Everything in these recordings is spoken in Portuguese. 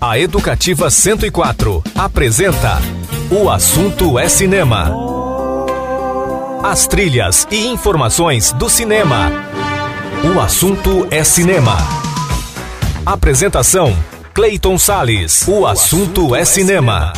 A Educativa 104 apresenta O Assunto é Cinema. As trilhas e informações do cinema. O Assunto é Cinema. Apresentação: Clayton Sales. O Assunto é Cinema.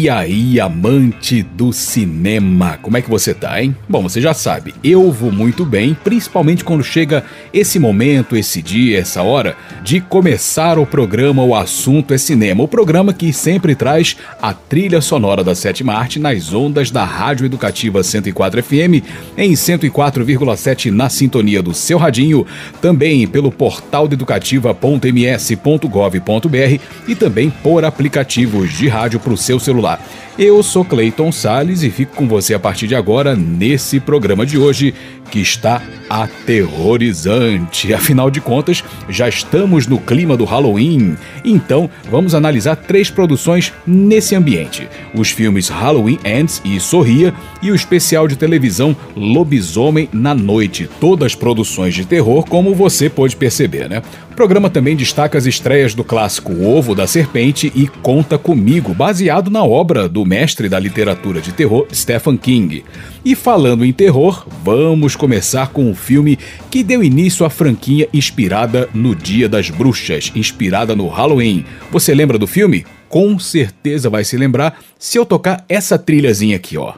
E aí, amante do cinema, como é que você tá, hein? Bom, você já sabe, eu vou muito bem, principalmente quando chega esse momento, esse dia, essa hora de começar o programa O Assunto é Cinema, o programa que sempre traz a trilha sonora da sétima arte nas ondas da Rádio Educativa 104 FM, em 104,7 na sintonia do seu radinho, também pelo portal educativa.ms.gov.br e também por aplicativos de rádio para o seu celular celular. Eu sou Clayton Sales e fico com você a partir de agora nesse programa de hoje que está aterrorizante. Afinal de contas, já estamos no clima do Halloween. Então, vamos analisar três produções nesse ambiente: os filmes Halloween Ends e Sorria e o especial de televisão Lobisomem na Noite. Todas produções de terror, como você pode perceber, né? Programa também destaca as estreias do clássico O Ovo da Serpente e Conta Comigo, baseado na obra do mestre da literatura de terror Stephen King. E falando em terror, vamos começar com um filme que deu início à franquia inspirada no Dia das Bruxas, inspirada no Halloween. Você lembra do filme? Com certeza vai se lembrar se eu tocar essa trilhazinha aqui, ó.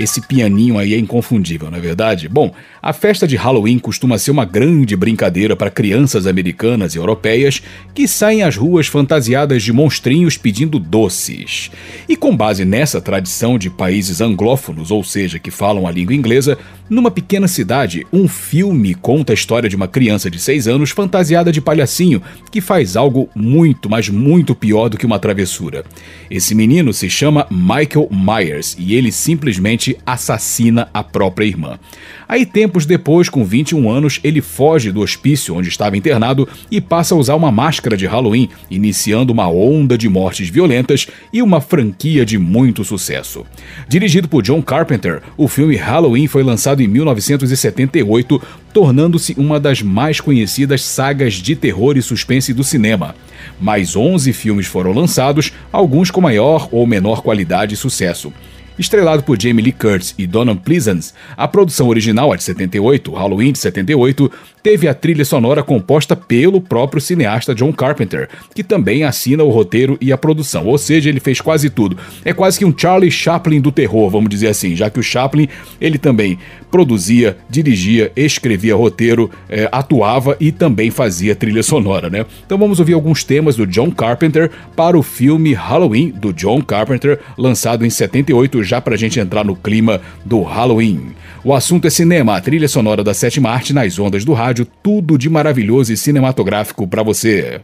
Esse pianinho aí é inconfundível, não é verdade? Bom, a festa de Halloween costuma ser uma grande brincadeira para crianças americanas e europeias que saem às ruas fantasiadas de monstrinhos pedindo doces. E com base nessa tradição de países anglófonos, ou seja, que falam a língua inglesa, numa pequena cidade, um filme conta a história de uma criança de 6 anos fantasiada de palhacinho que faz algo muito, mas muito pior do que uma travessura. Esse menino se chama Michael Myers e ele simplesmente assassina a própria irmã. Aí, tempos depois, com 21 anos, ele foge do hospício onde estava internado e passa a usar uma máscara de Halloween, iniciando uma onda de mortes violentas e uma franquia de muito sucesso. Dirigido por John Carpenter, o filme Halloween foi lançado em 1978, tornando-se uma das mais conhecidas sagas de terror e suspense do cinema. Mais 11 filmes foram lançados, alguns com maior ou menor qualidade e sucesso. Estrelado por Jamie Lee Curtis e Donald Pleasance, a produção original, a de 78, Halloween de 78, teve a trilha sonora composta pelo próprio cineasta John Carpenter, que também assina o roteiro e a produção, ou seja, ele fez quase tudo. É quase que um Charlie Chaplin do terror, vamos dizer assim, já que o Chaplin ele também produzia, dirigia, escrevia roteiro, é, atuava e também fazia trilha sonora, né? Então vamos ouvir alguns temas do John Carpenter para o filme Halloween do John Carpenter, lançado em 78, já para a gente entrar no clima do Halloween. O assunto é cinema, a trilha sonora da sétima arte nas ondas do rádio, tudo de maravilhoso e cinematográfico para você.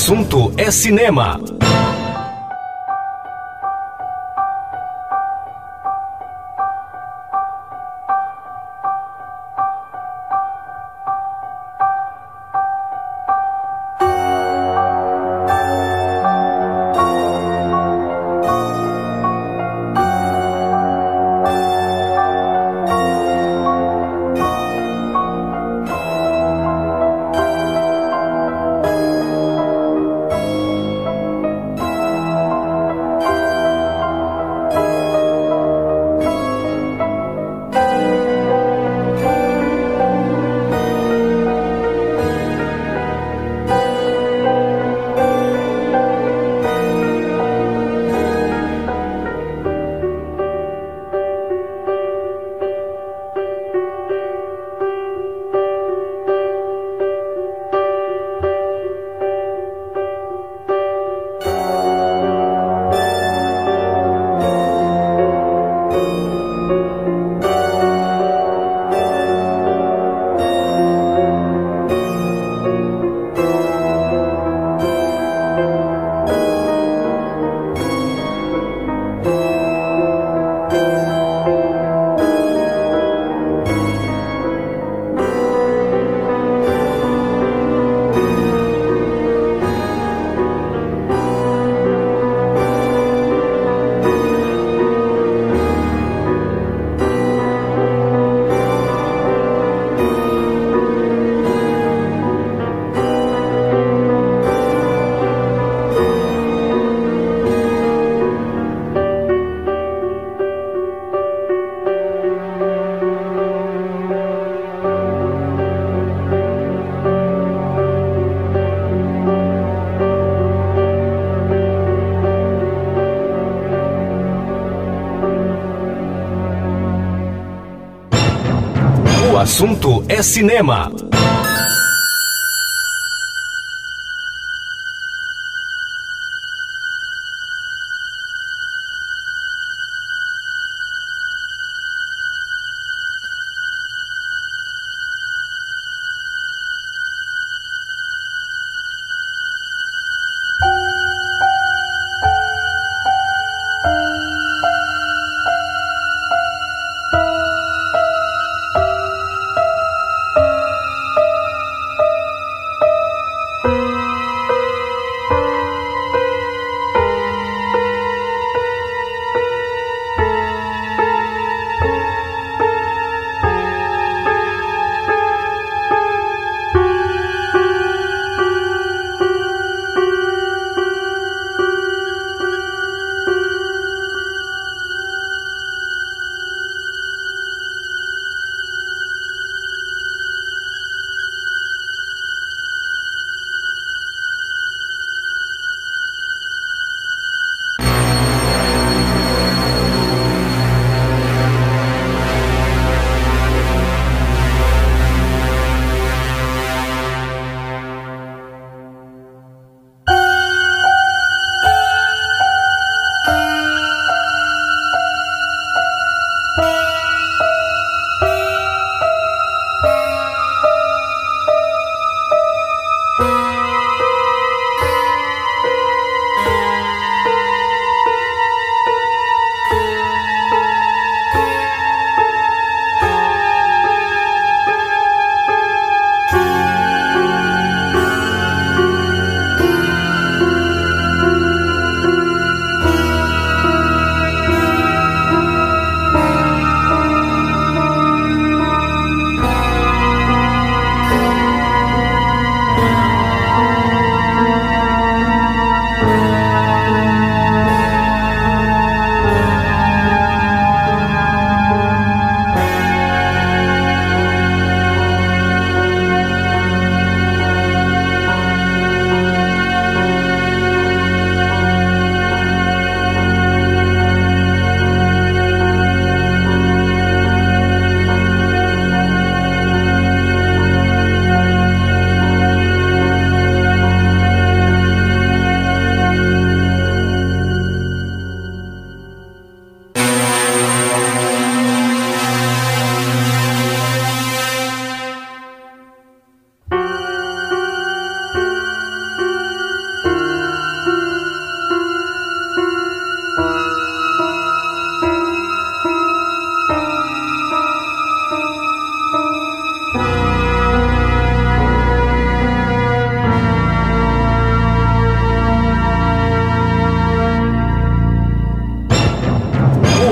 Assunto é cinema. Assunto é cinema.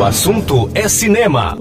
Assunto é cinema.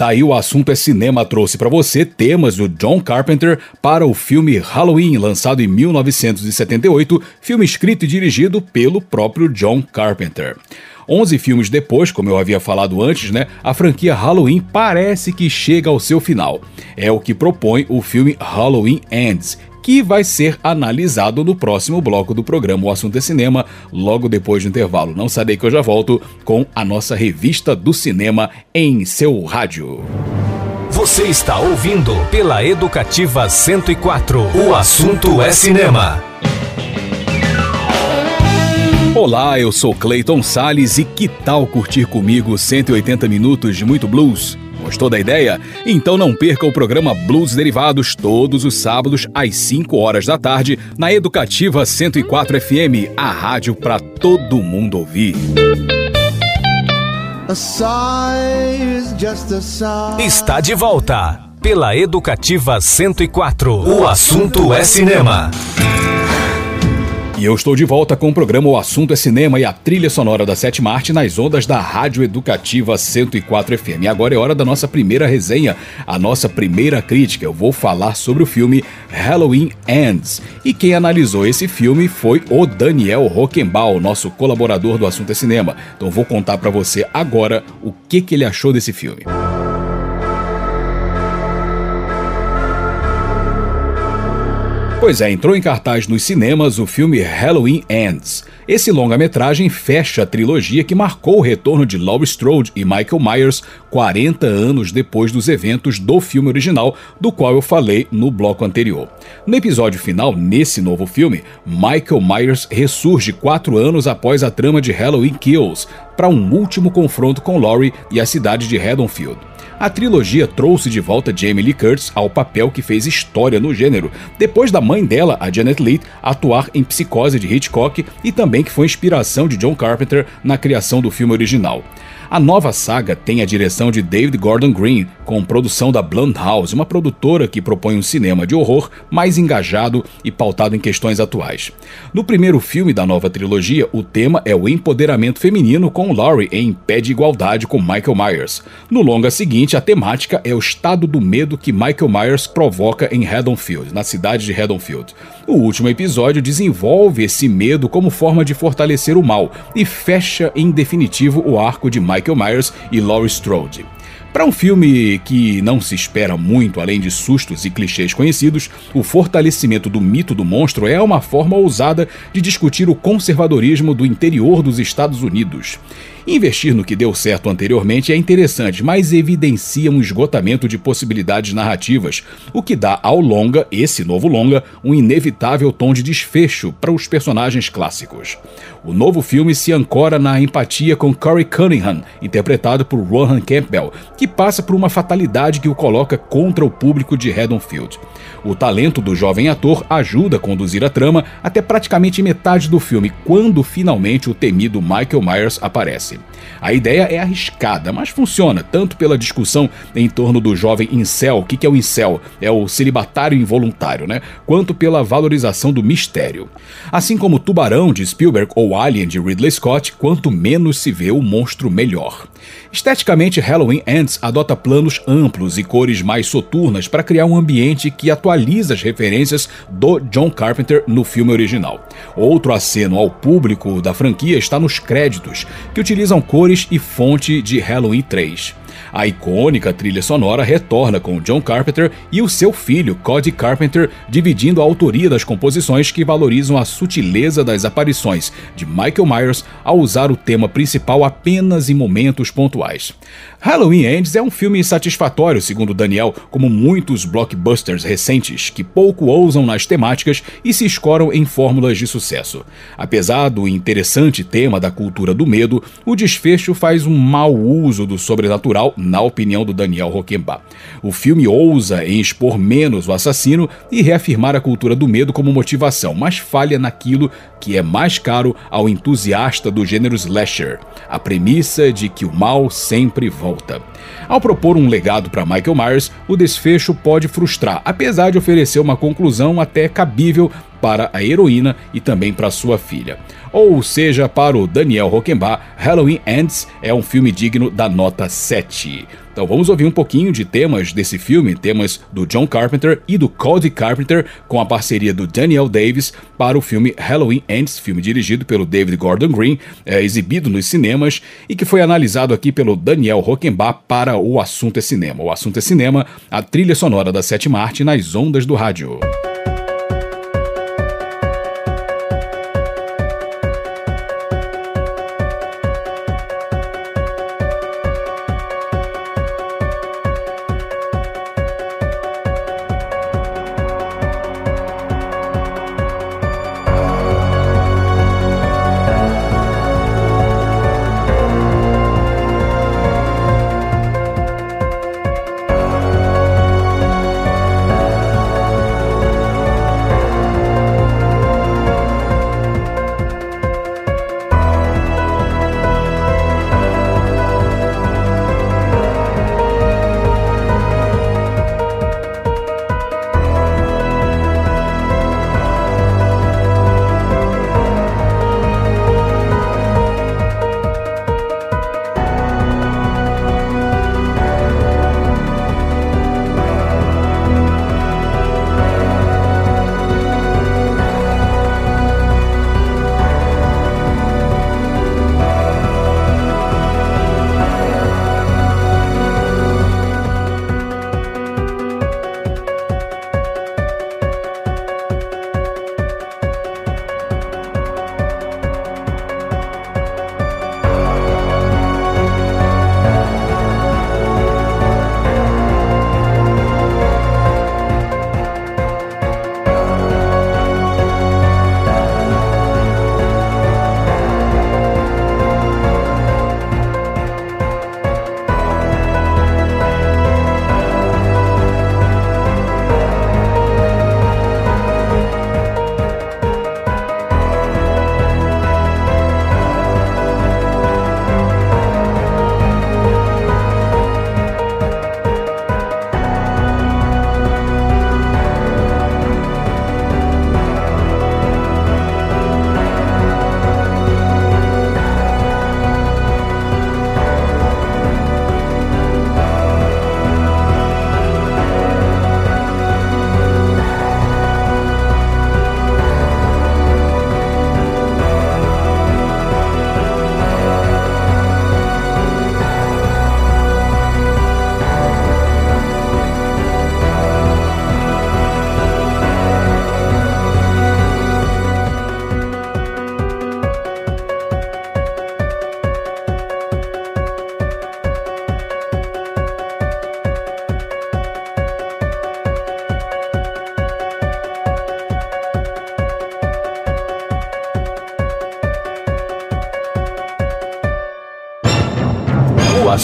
Tá aí o assunto é cinema trouxe para você temas do John Carpenter para o filme Halloween, lançado em 1978, filme escrito e dirigido pelo próprio John Carpenter. 11 filmes depois, como eu havia falado antes, né, a franquia Halloween parece que chega ao seu final. É o que propõe o filme Halloween Ends, que vai ser analisado no próximo bloco do programa O Assunto é Cinema, logo depois do intervalo. Não daí que eu já volto com a nossa revista do cinema em seu rádio. Você está ouvindo pela Educativa 104. O assunto é cinema. Olá, eu sou Clayton Sales e que tal curtir comigo 180 minutos de muito blues? Gostou da ideia? Então não perca o programa Blues Derivados todos os sábados às 5 horas da tarde na Educativa 104 FM, a rádio para todo mundo ouvir. Está de volta pela Educativa 104. O assunto é cinema. E eu estou de volta com o programa O Assunto é Cinema e a trilha sonora da sétima arte nas ondas da Rádio Educativa 104 FM. E agora é hora da nossa primeira resenha, a nossa primeira crítica. Eu vou falar sobre o filme Halloween Ends. E quem analisou esse filme foi o Daniel Rockenbaum, nosso colaborador do Assunto é Cinema. Então vou contar para você agora o que, que ele achou desse filme. Pois é, entrou em cartaz nos cinemas o filme Halloween Ends. Esse longa-metragem fecha a trilogia que marcou o retorno de Laurie Strode e Michael Myers 40 anos depois dos eventos do filme original, do qual eu falei no bloco anterior. No episódio final, nesse novo filme, Michael Myers ressurge quatro anos após a trama de Halloween Kills, para um último confronto com Laurie e a cidade de Haddonfield. A trilogia trouxe de volta Jamie Lee Curtis ao papel que fez história no gênero, depois da mãe dela, a Janet Leigh, atuar em Psicose de Hitchcock e também que foi inspiração de John Carpenter na criação do filme original. A nova saga tem a direção de David Gordon Green, com produção da Blumhouse, uma produtora que propõe um cinema de horror mais engajado e pautado em questões atuais. No primeiro filme da nova trilogia, o tema é o empoderamento feminino com Laurie em pé de igualdade com Michael Myers. No longa seguinte, a temática é o estado do medo que Michael Myers provoca em Haddonfield, na cidade de Haddonfield. O último episódio desenvolve esse medo como forma de fortalecer o mal e fecha em definitivo o arco de Michael Michael Myers e Laurie Strode. Para um filme que não se espera muito além de sustos e clichês conhecidos, o fortalecimento do mito do monstro é uma forma ousada de discutir o conservadorismo do interior dos Estados Unidos. Investir no que deu certo anteriormente é interessante, mas evidencia um esgotamento de possibilidades narrativas, o que dá ao longa, esse novo longa, um inevitável tom de desfecho para os personagens clássicos. O novo filme se ancora na empatia com Corey Cunningham, interpretado por Rohan Campbell, que passa por uma fatalidade que o coloca contra o público de Haddonfield. O talento do jovem ator ajuda a conduzir a trama até praticamente metade do filme, quando finalmente o temido Michael Myers aparece. A ideia é arriscada, mas funciona, tanto pela discussão em torno do jovem incel, o que é o incel? É o celibatário involuntário, né? Quanto pela valorização do mistério. Assim como Tubarão de Spielberg ou Alien de Ridley Scott, quanto menos se vê o monstro, melhor. Esteticamente, Halloween Ends adota planos amplos e cores mais soturnas para criar um ambiente que atualiza as referências do John Carpenter no filme original. Outro aceno ao público da franquia está nos créditos, que utilizam cores e fonte de Halloween 3. A icônica trilha sonora retorna com John Carpenter e o seu filho, Cody Carpenter, dividindo a autoria das composições que valorizam a sutileza das aparições de Michael Myers ao usar o tema principal apenas em momentos pontuais. Halloween Ends é um filme satisfatório, segundo Daniel, como muitos blockbusters recentes que pouco ousam nas temáticas e se escoram em fórmulas de sucesso. Apesar do interessante tema da cultura do medo, o desfecho faz um mau uso do sobrenatural, na opinião do Daniel Roquemba. O filme ousa em expor menos o assassino e reafirmar a cultura do medo como motivação, mas falha naquilo que é mais caro ao entusiasta do gênero slasher, a premissa de que o mal sempre volta volta. Ao propor um legado para Michael Myers, o desfecho pode frustrar, apesar de oferecer uma conclusão até cabível para a heroína e também para sua filha. Ou seja, para o Daniel Rockenbach, Halloween Ends é um filme digno da nota 7. Então vamos ouvir um pouquinho de temas desse filme, temas do John Carpenter e do Cody Carpenter, com a parceria do Daniel Davis para o filme Halloween Ends, filme dirigido pelo David Gordon Green, é, exibido nos cinemas e que foi analisado aqui pelo Daniel Rockenbach para O Assunto é Cinema. O Assunto é Cinema, a trilha sonora da sétima arte nas ondas do rádio.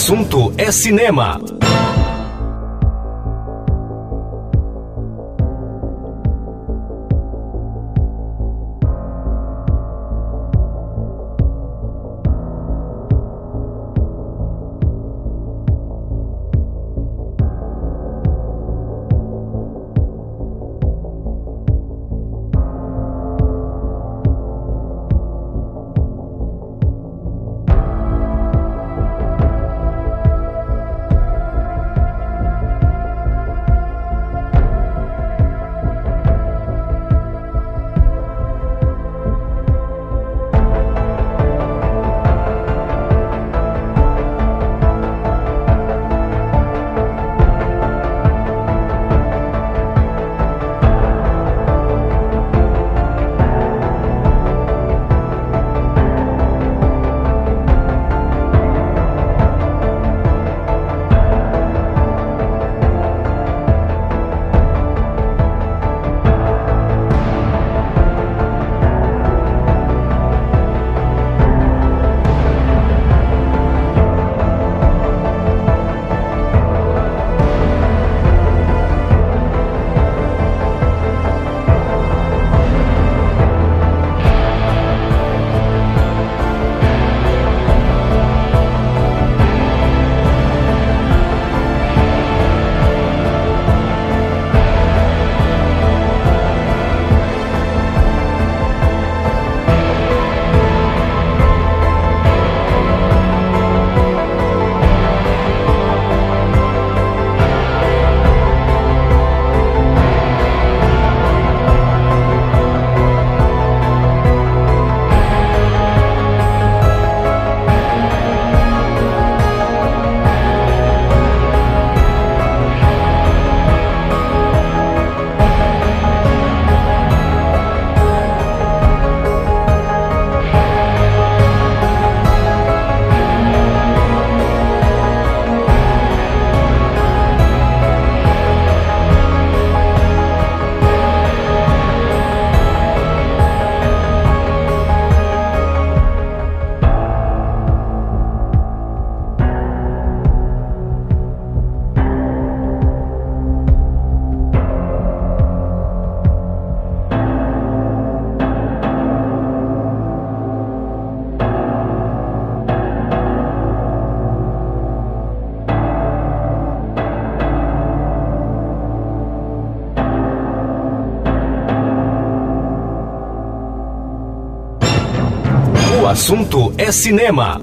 Assunto é cinema. Assunto é cinema.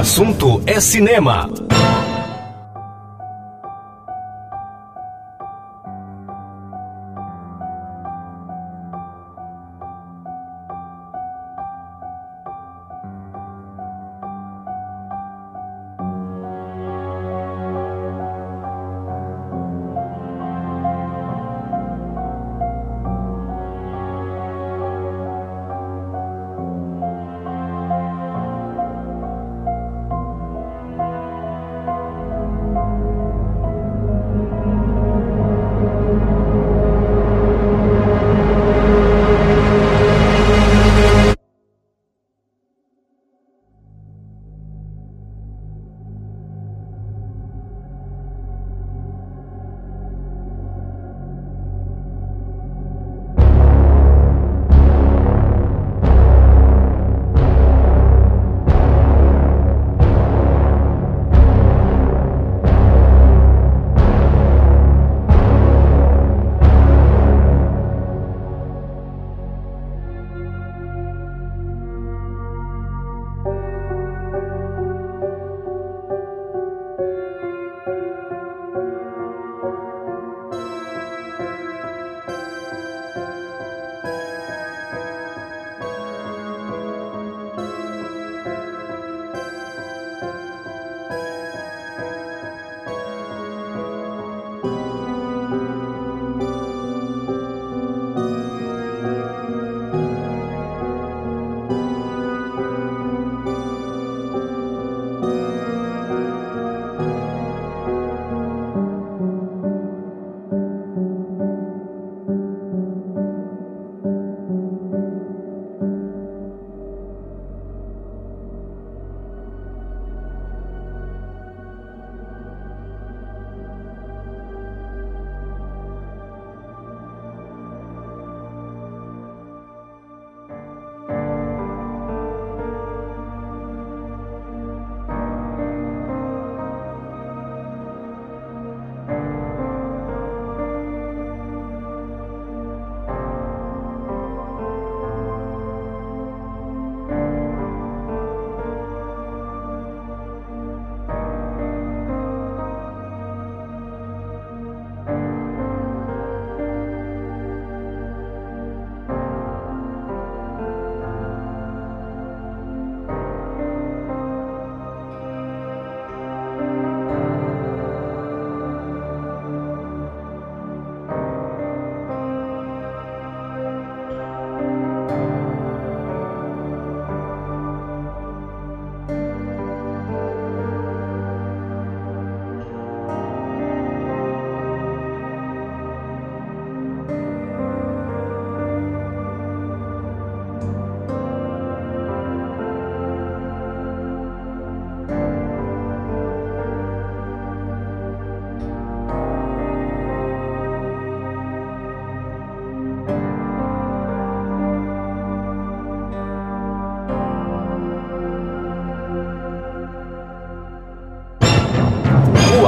Assunto é cinema.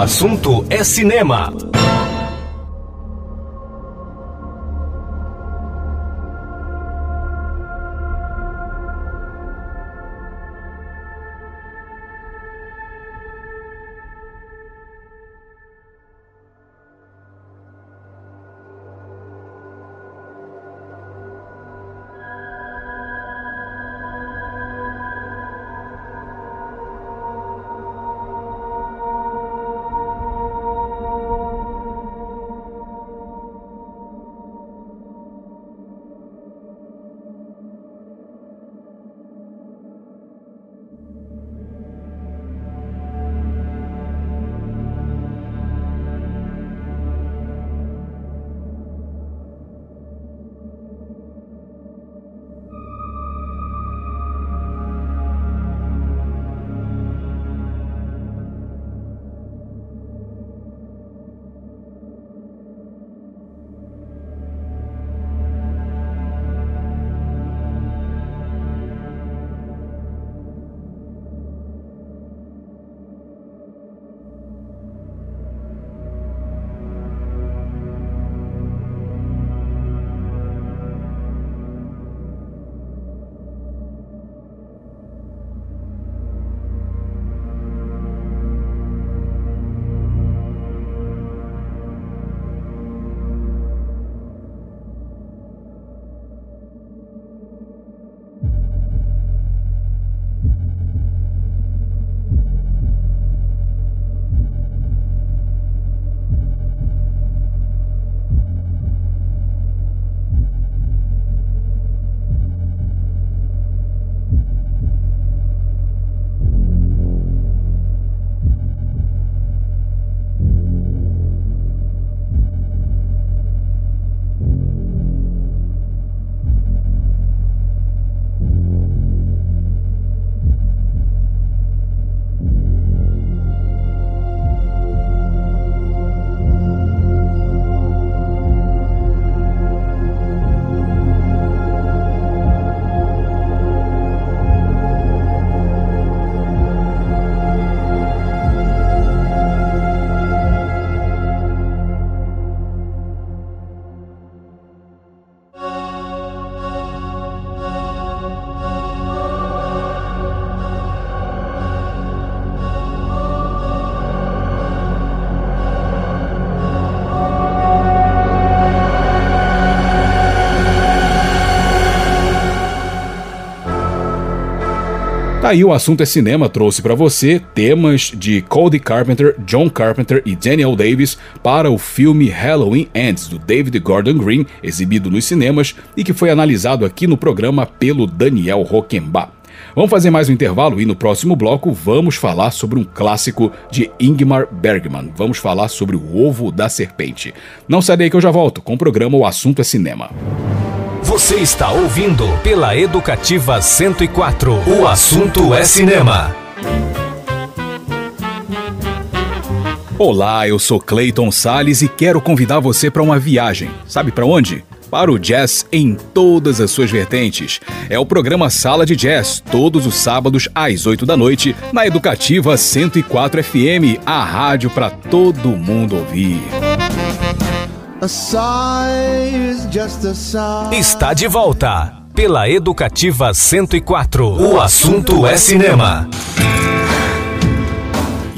Assunto é cinema. Aí o assunto é cinema trouxe para você temas de Cody Carpenter, John Carpenter e Daniel Davis para o filme Halloween Ends do David Gordon Green, exibido nos cinemas e que foi analisado aqui no programa pelo Daniel Roquemba. Vamos fazer mais um intervalo e no próximo bloco vamos falar sobre um clássico de Ingmar Bergman. Vamos falar sobre o ovo da serpente. Não sai daí que eu já volto com o programa O Assunto é Cinema. Você está ouvindo pela Educativa 104. O assunto é cinema. Olá, eu sou Clayton Sales e quero convidar você para uma viagem. Sabe para onde? Para o jazz em todas as suas vertentes. É o programa Sala de Jazz, todos os sábados às 8 da noite, na Educativa 104 FM, a rádio para todo mundo ouvir. Está de volta pela Educativa 104. O assunto é cinema.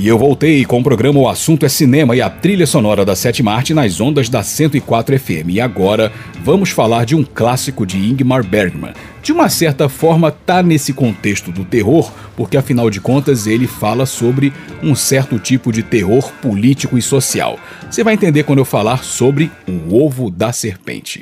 E eu voltei com o programa O Assunto é Cinema e a trilha sonora da Sete Marte nas ondas da 104 FM. E agora vamos falar de um clássico de Ingmar Bergman. De uma certa forma, tá nesse contexto do terror, porque afinal de contas ele fala sobre um certo tipo de terror político e social. Você vai entender quando eu falar sobre o ovo da serpente.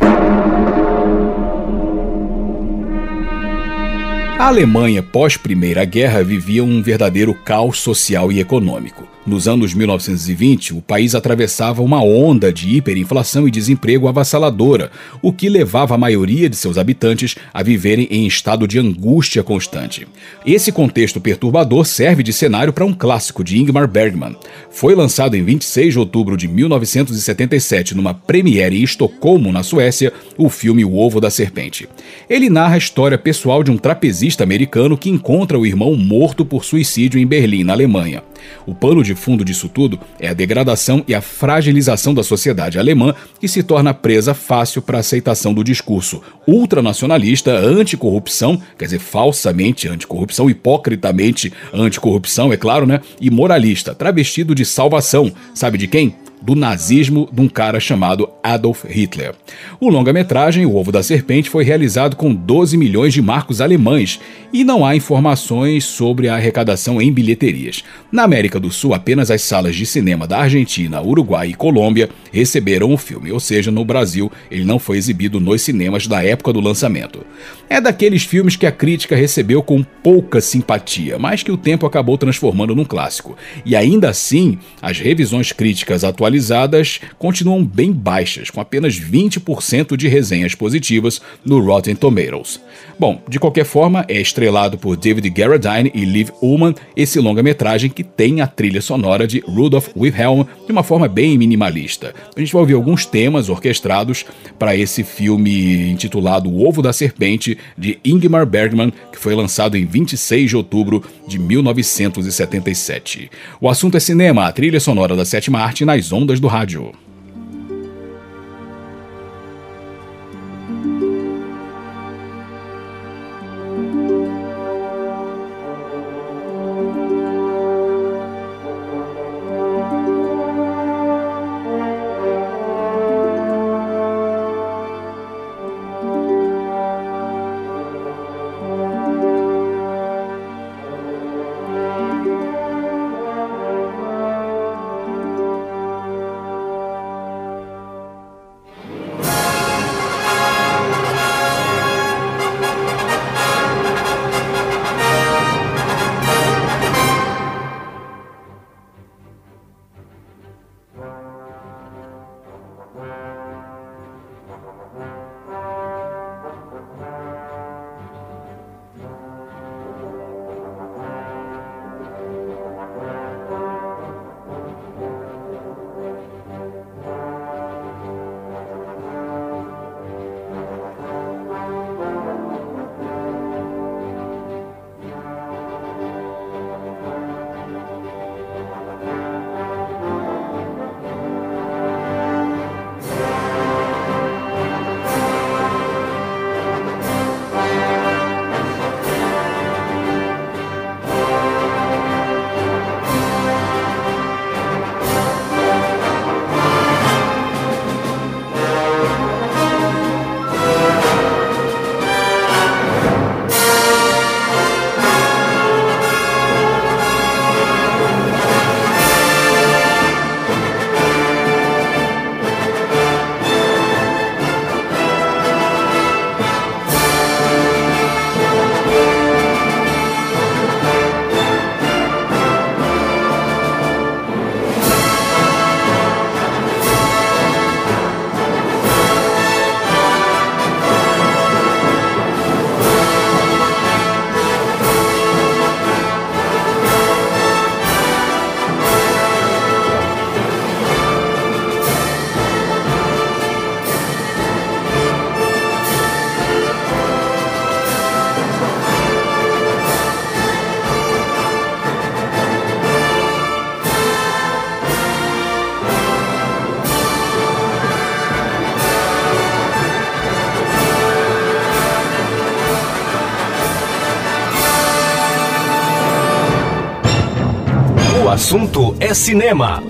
A Alemanha pós-Primeira Guerra vivia um verdadeiro caos social e econômico. Nos anos 1920, o país atravessava uma onda de hiperinflação e desemprego avassaladora, o que levava a maioria de seus habitantes a viverem em estado de angústia constante. Esse contexto perturbador serve de cenário para um clássico de Ingmar Bergman. Foi lançado em 26 de outubro de 1977 numa premiere em Estocolmo, na Suécia, o filme O Ovo da Serpente. Ele narra a história pessoal de um trapezista americano que encontra o irmão morto por suicídio em Berlim, na Alemanha. O pano de fundo disso tudo é a degradação e a fragilização da sociedade alemã, que se torna presa fácil para a aceitação do discurso ultranacionalista, anticorrupção, quer dizer, falsamente anticorrupção, hipocritamente anticorrupção, é claro, né? E moralista, travestido de salvação. Sabe de quem? Do nazismo de um cara chamado Adolf Hitler. O longa-metragem O Ovo da Serpente foi realizado com 12 milhões de marcos alemães e não há informações sobre a arrecadação em bilheterias. Na América do Sul, apenas as salas de cinema da Argentina, Uruguai e Colômbia receberam o filme, ou seja, no Brasil ele não foi exibido nos cinemas da época do lançamento. É daqueles filmes que a crítica recebeu com pouca simpatia, mas que o tempo acabou transformando num clássico. E ainda assim, as revisões críticas atualizadas atualizadas continuam bem baixas, com apenas 20% de resenhas positivas no Rotten Tomatoes. Bom, de qualquer forma, é estrelado por David Garradine e Liv Ullman, esse longa-metragem que tem a trilha sonora de Rudolf Wilhelm de uma forma bem minimalista. A gente vai ouvir alguns temas orquestrados para esse filme intitulado O Ovo da Serpente, de Ingmar Bergman, que foi lançado em 26 de outubro de 1977. O assunto é cinema, a trilha sonora da sétima arte nas ondas ondas do rádio. Assunto é cinema.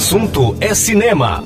Assunto é cinema.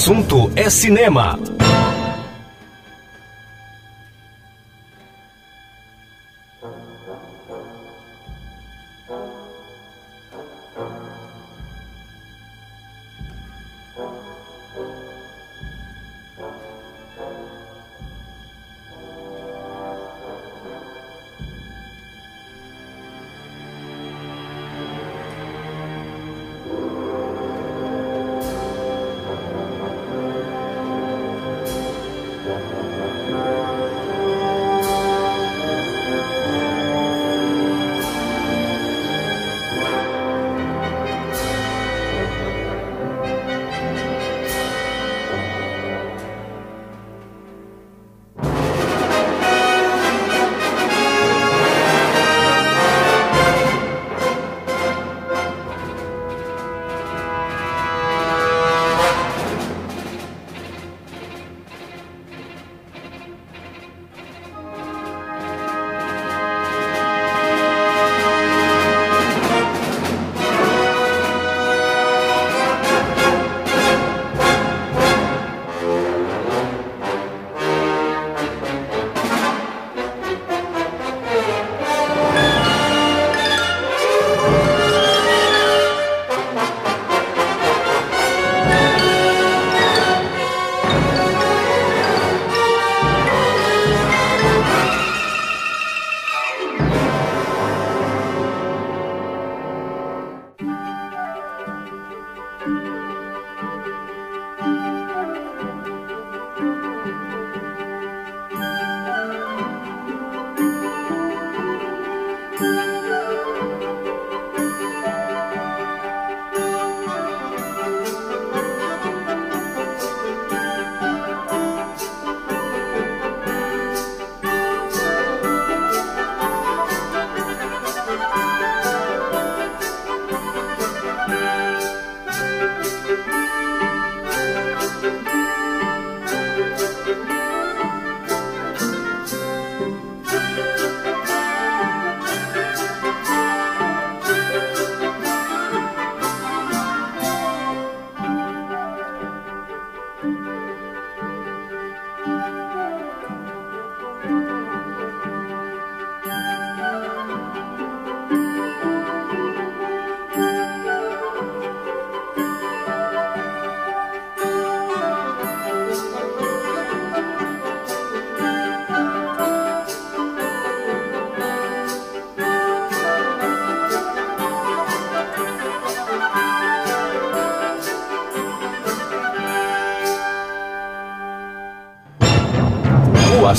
Assunto é cinema.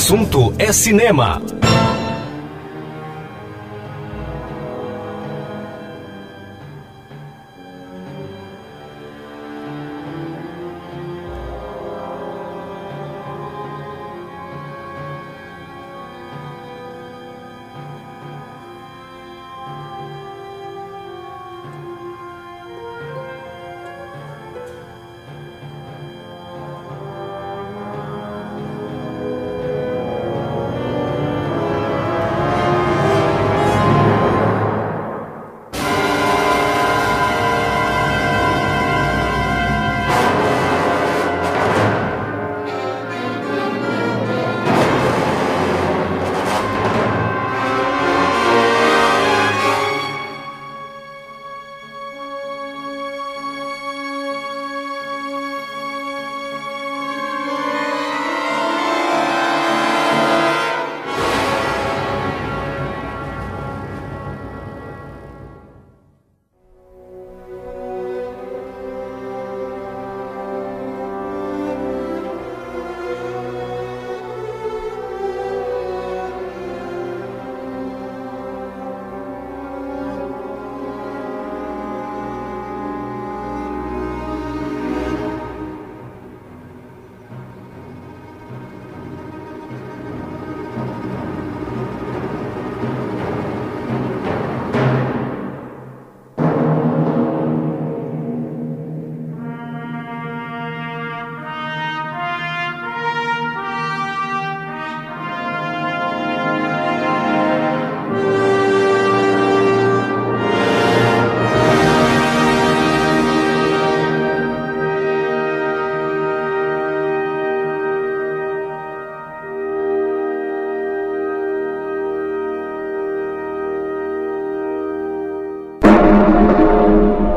Assunto é cinema.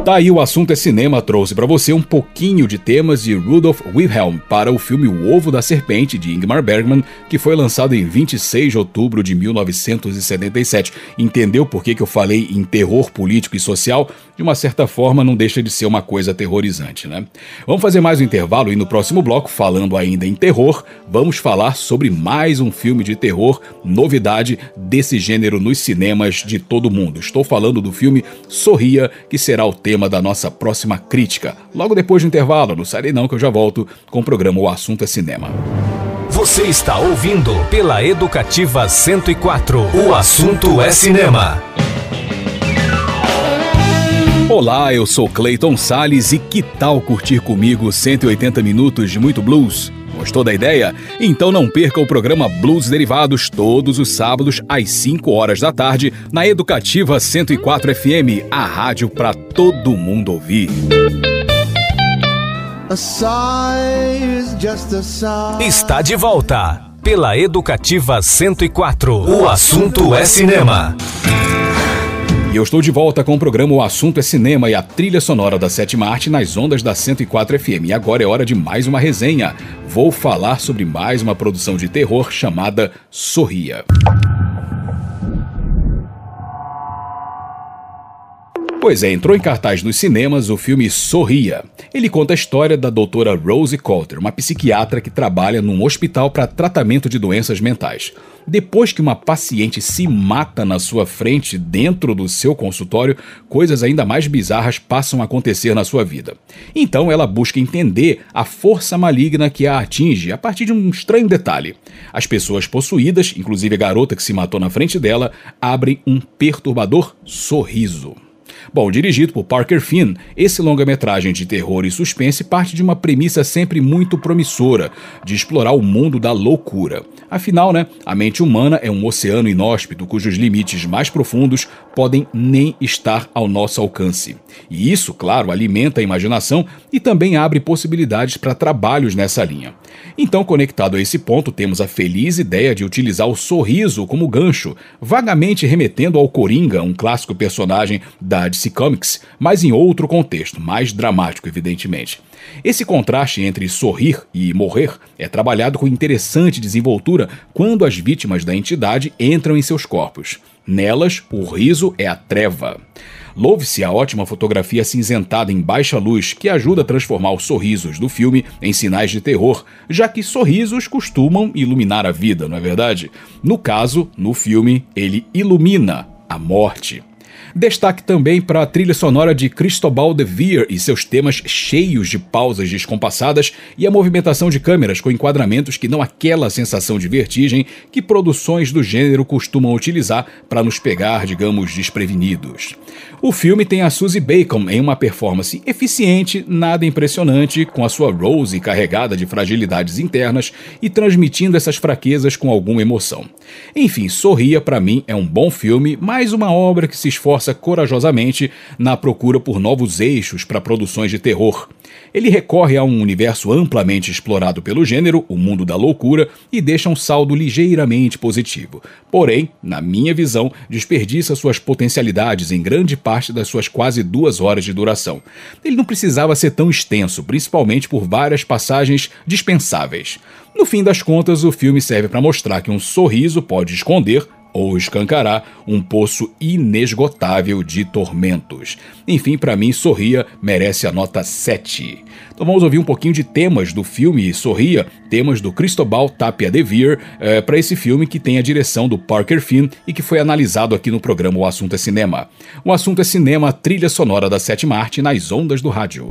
Tá aí o assunto é cinema trouxe para você um pouquinho de temas de Rudolf Wilhelm para o filme O Ovo da Serpente de Ingmar Bergman, que foi lançado em 26 de outubro de 1977. Entendeu por que, que eu falei em terror político e social? De uma certa forma, não deixa de ser uma coisa aterrorizante, né? Vamos fazer mais um intervalo e no próximo bloco, falando ainda em terror, vamos falar sobre mais um filme de terror, novidade desse gênero nos cinemas de todo mundo. Estou falando do filme Sorria, que será o tema tema da nossa próxima crítica. Logo depois do intervalo, não sai não que eu já volto com o programa O Assunto é Cinema. Você está ouvindo pela Educativa 104. O assunto é cinema. Olá, eu sou Clayton Sales e que tal curtir comigo 180 minutos de muito blues? Gostou da ideia? Então não perca o programa Blues Derivados todos os sábados às 5 horas da tarde na Educativa 104 FM, a rádio para todo mundo ouvir. Está de volta pela Educativa 104. O assunto é cinema. E eu estou de volta com o programa O Assunto é Cinema e a trilha sonora da sétima arte nas ondas da 104 FM. E agora é hora de mais uma resenha. Vou falar sobre mais uma produção de terror chamada Sorria. Pois é, entrou em cartaz nos cinemas o filme Sorria. Ele conta a história da doutora Rose Coulter, uma psiquiatra que trabalha num hospital para tratamento de doenças mentais. Depois que uma paciente se mata na sua frente dentro do seu consultório, coisas ainda mais bizarras passam a acontecer na sua vida. Então ela busca entender a força maligna que a atinge a partir de um estranho detalhe. As pessoas possuídas, inclusive a garota que se matou na frente dela, abrem um perturbador sorriso. Bom, dirigido por Parker Finn, esse longa-metragem de terror e suspense parte de uma premissa sempre muito promissora, de explorar o mundo da loucura. Afinal, né, a mente humana é um oceano inóspito cujos limites mais profundos podem nem estar ao nosso alcance. E isso, claro, alimenta a imaginação e também abre possibilidades para trabalhos nessa linha. Então, conectado a esse ponto, temos a feliz ideia de utilizar o sorriso como gancho, vagamente remetendo ao Coringa, um clássico personagem da DC Comics, mas em outro contexto, mais dramático, evidentemente. Esse contraste entre sorrir e morrer é trabalhado com interessante desenvoltura quando as vítimas da entidade entram em seus corpos. Nelas, o riso é a treva. Louve-se a ótima fotografia cinzentada em baixa luz que ajuda a transformar os sorrisos do filme em sinais de terror, já que sorrisos costumam iluminar a vida, não é verdade? No caso, no filme, ele ilumina a morte. Destaque também para a trilha sonora de Cristobal de Vere e seus temas cheios de pausas descompassadas e a movimentação de câmeras com enquadramentos que dão aquela sensação de vertigem que produções do gênero costumam utilizar para nos pegar, digamos, desprevenidos. O filme tem a Susie Bacon em uma performance eficiente, nada impressionante, com a sua Rose carregada de fragilidades internas e transmitindo essas fraquezas com alguma emoção. Enfim, Sorria para mim é um bom filme, mais uma obra que se esforça corajosamente na procura por novos eixos para produções de terror. Ele recorre a um universo amplamente explorado pelo gênero, o mundo da loucura, e deixa um saldo ligeiramente positivo. Porém, na minha visão, desperdiça suas potencialidades em grande parte das suas quase duas horas de duração. Ele não precisava ser tão extenso, principalmente por várias passagens dispensáveis. No fim das contas, o filme serve para mostrar que um sorriso pode esconder ou escancará um poço inesgotável de tormentos. Enfim, para mim, Sorria merece a nota 7. Então vamos ouvir um pouquinho de temas do filme Sorria, temas do Cristobal Tapia de Vere, é, para esse filme que tem a direção do Parker Finn e que foi analisado aqui no programa O Assunto é Cinema. O Assunto é Cinema, trilha sonora da sétima arte nas ondas do rádio.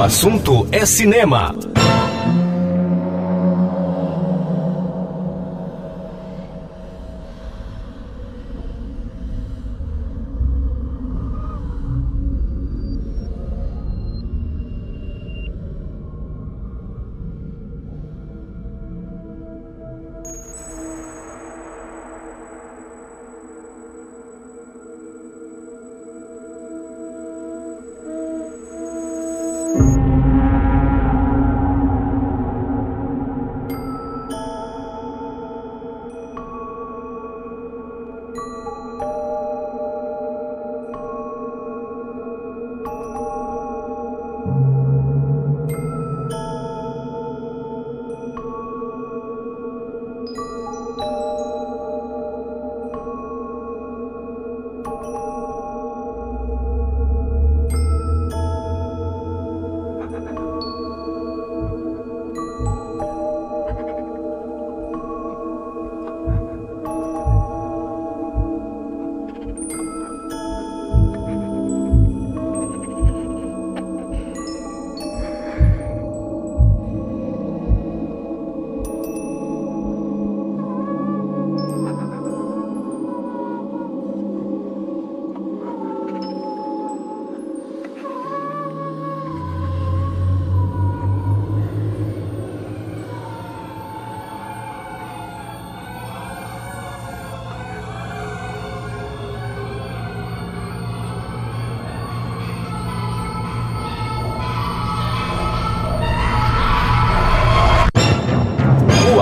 Assunto é cinema.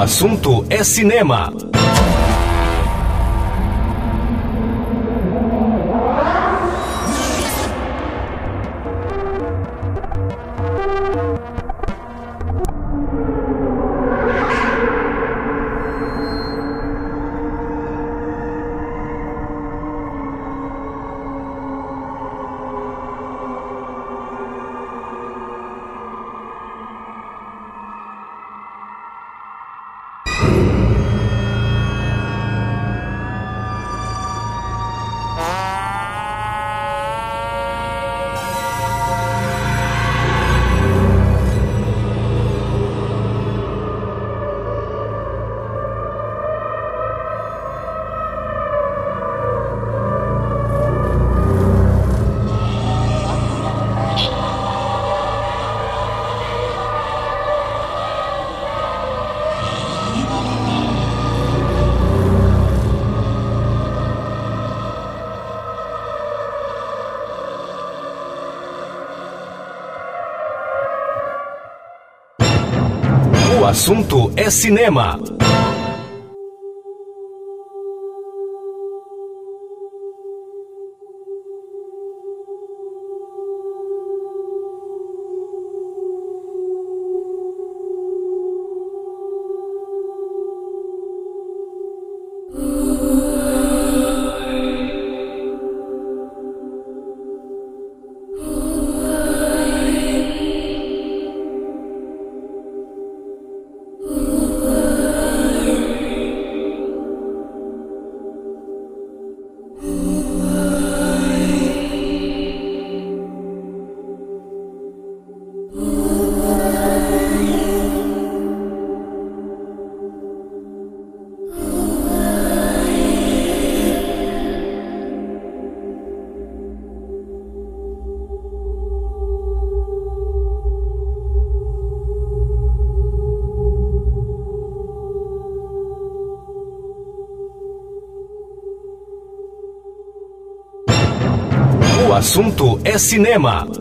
Assunto é cinema. Assunto é cinema. Assunto é cinema.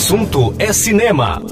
Assunto é cinema.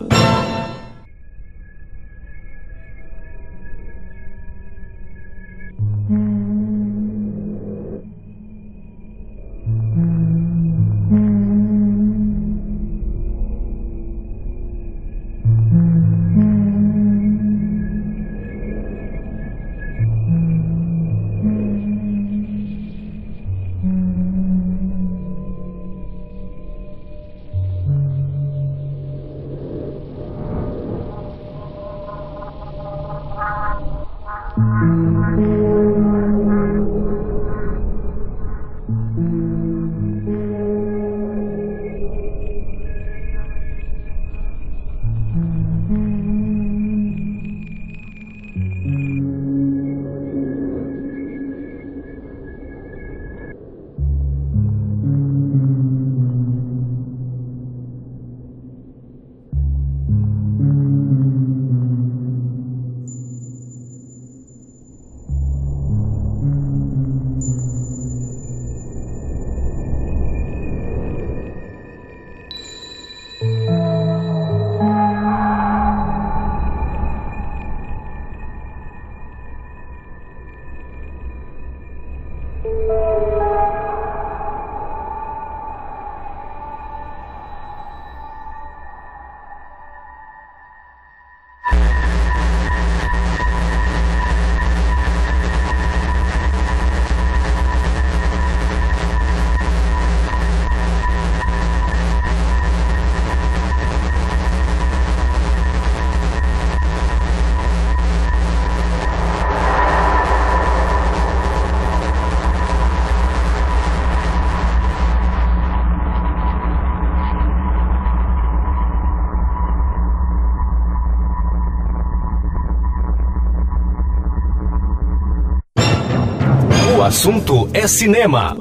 Assunto é cinema.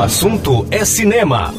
Assunto é cinema.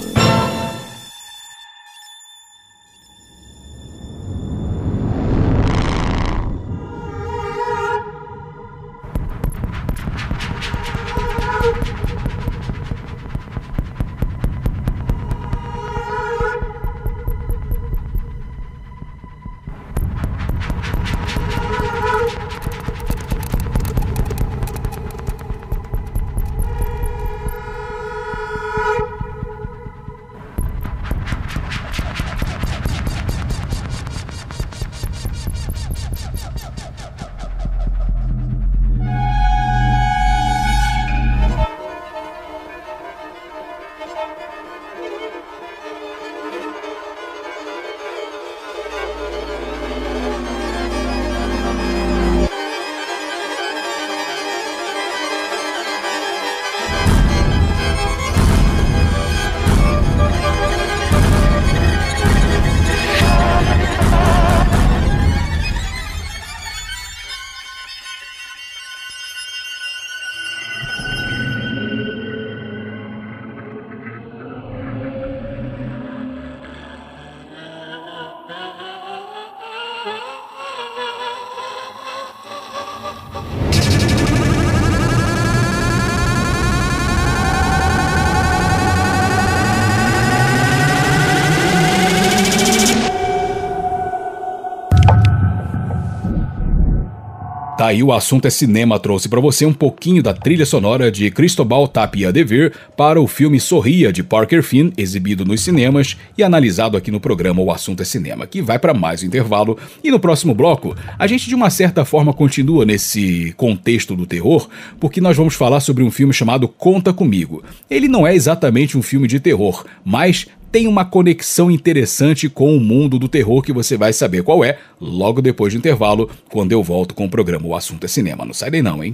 Tá aí o assunto é cinema trouxe para você um pouquinho da trilha sonora de Cristobal Tapia Devir para o filme Sorria de Parker Finn, exibido nos cinemas e analisado aqui no programa O Assunto é Cinema, que vai para mais um intervalo. E no próximo bloco, a gente de uma certa forma continua nesse contexto do terror, porque nós vamos falar sobre um filme chamado Conta Comigo. Ele não é exatamente um filme de terror, mas tem uma conexão interessante com o mundo do terror que você vai saber qual é logo depois do intervalo, quando eu volto com o programa O Assunto é Cinema. Não sai daí não, hein?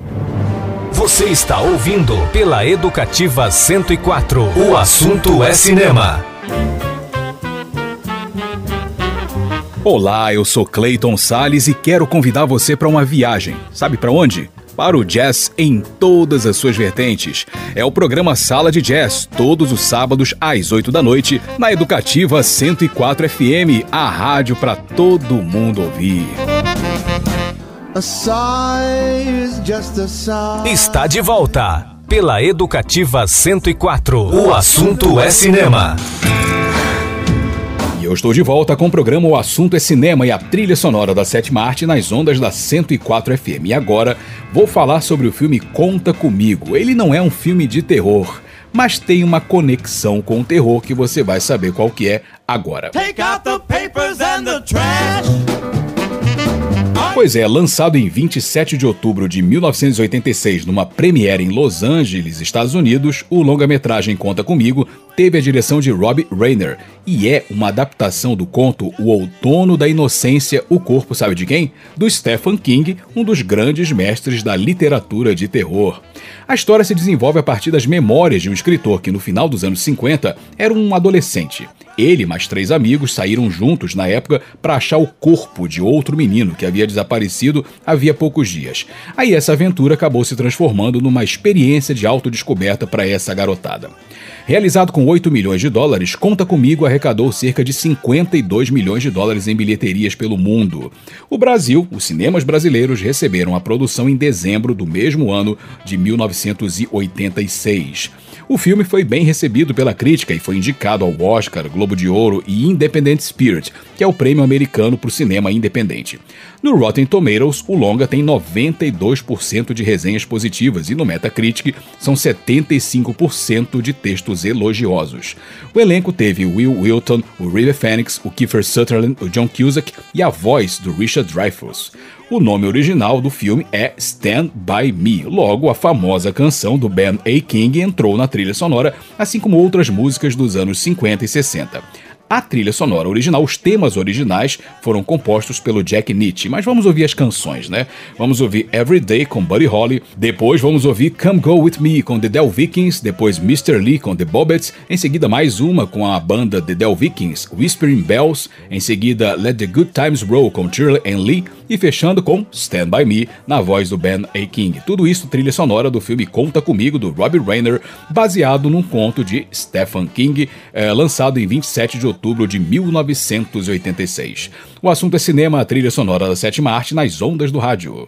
Você está ouvindo pela Educativa 104. O assunto é cinema. Olá, eu sou Clayton Sales e quero convidar você para uma viagem. Sabe para onde? Para o jazz em todas as suas vertentes. É o programa Sala de Jazz, todos os sábados às 8 da noite, na Educativa 104 FM, a rádio para todo mundo ouvir. Está de volta pela Educativa 104. O assunto é cinema eu estou de volta com o programa O Assunto é Cinema e a trilha sonora da sétima arte nas ondas da 104 FM. E agora vou falar sobre o filme Conta Comigo. Ele não é um filme de terror, mas tem uma conexão com o terror que você vai saber qual que é agora. Take out the papers and the trash. Pois é, lançado em 27 de outubro de 1986 numa premiere em Los Angeles, Estados Unidos, o longa-metragem Conta Comigo teve a direção de Rob Reiner e é uma adaptação do conto O Outono da Inocência, o corpo sabe de quem? Do Stephen King, um dos grandes mestres da literatura de terror. A história se desenvolve a partir das memórias de um escritor que no final dos anos 50 era um adolescente. Ele e mais três amigos saíram juntos na época para achar o corpo de outro menino que havia desaparecido havia poucos dias. Aí essa aventura acabou se transformando numa experiência de autodescoberta para essa garotada. Realizado com 8 milhões de dólares, Conta Comigo arrecadou cerca de 52 milhões de dólares em bilheterias pelo mundo. O Brasil, os cinemas brasileiros receberam a produção em dezembro do mesmo ano de 1986. O filme foi bem recebido pela crítica e foi indicado ao Oscar, Globo de Ouro e Independent Spirit, que é o prêmio americano para o cinema independente. No Rotten Tomatoes, o longa tem 92% de resenhas positivas e no Metacritic são 75% de textos elogiosos. O elenco teve Will Wilton, o River Phoenix, o Kiefer Sutherland, o John Cusack e a voz do Richard Dreyfuss. O nome original do filme é Stand By Me, logo a famosa canção do Ben A. King entrou na trilha sonora, assim como outras músicas dos anos 50 e 60. A trilha sonora original, os temas originais, foram compostos pelo Jack Nietzsche, mas vamos ouvir as canções, né? Vamos ouvir Every Day com Buddy Holly, depois vamos ouvir Come Go With Me com The Del Vikings, depois Mr. Lee com The Bobbets, em seguida mais uma com a banda The Del Vikings, Whispering Bells, em seguida Let The Good Times Roll com Shirley and Lee e fechando com Stand By Me na voz do Ben A. King. Tudo isso trilha sonora do filme Conta Comigo do Robbie Rayner, baseado num conto de Stephen King, eh, lançado em 27 de outubro de 1986. O assunto é cinema, a trilha sonora da sétima arte nas ondas do rádio.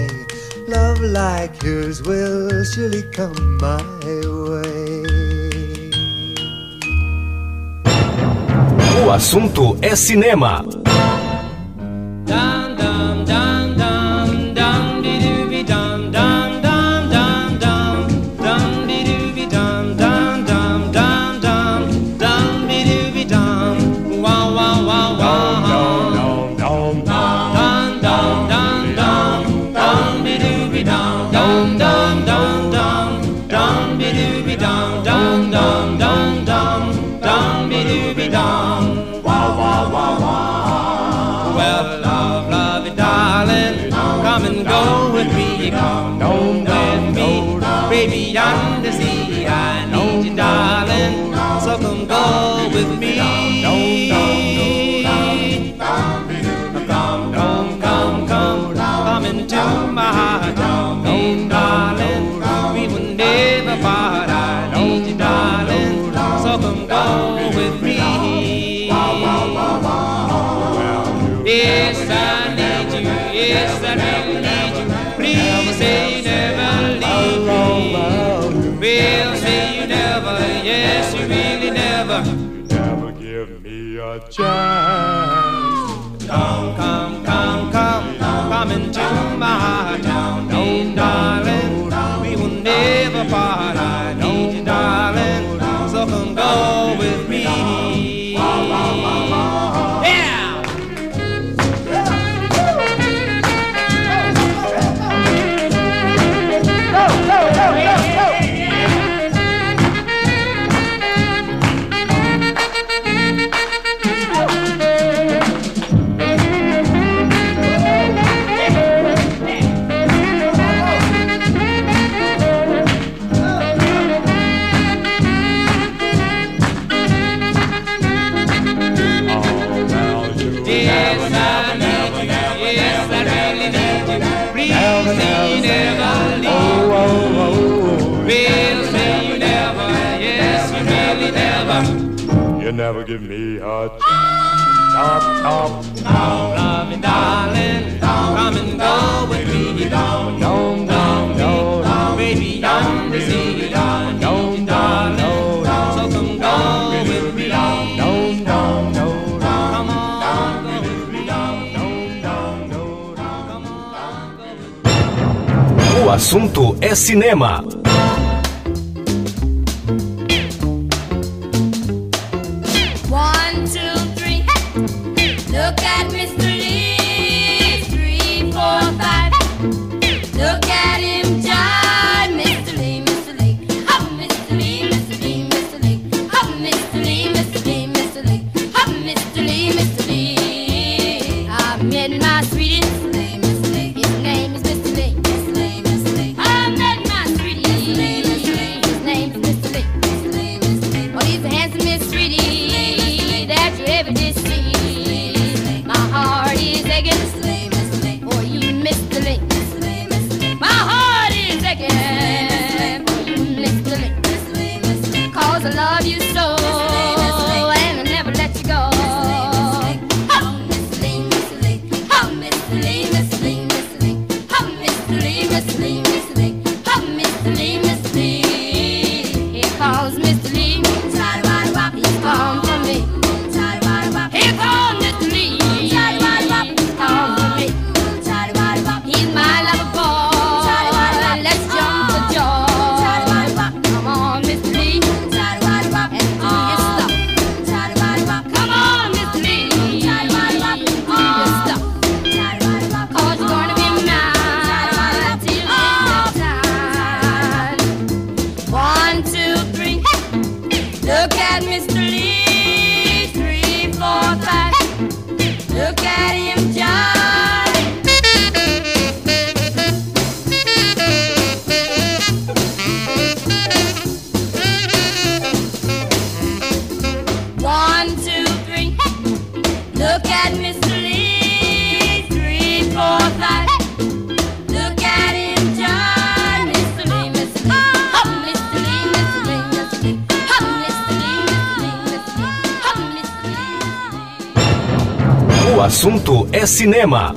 Like yours will surely come my way. O assunto é cinema. shine. Come, come, come, come, come into my never give me a chop, chop. Down, loving darling, down, come and go with me. Down, down, down, down, baby, down, baby, down, down, down, down. So come go with me. Down, down, down, down, come on, go with me. Down, down, down, down, come on, go with me. O assunto é cinema. Cinema.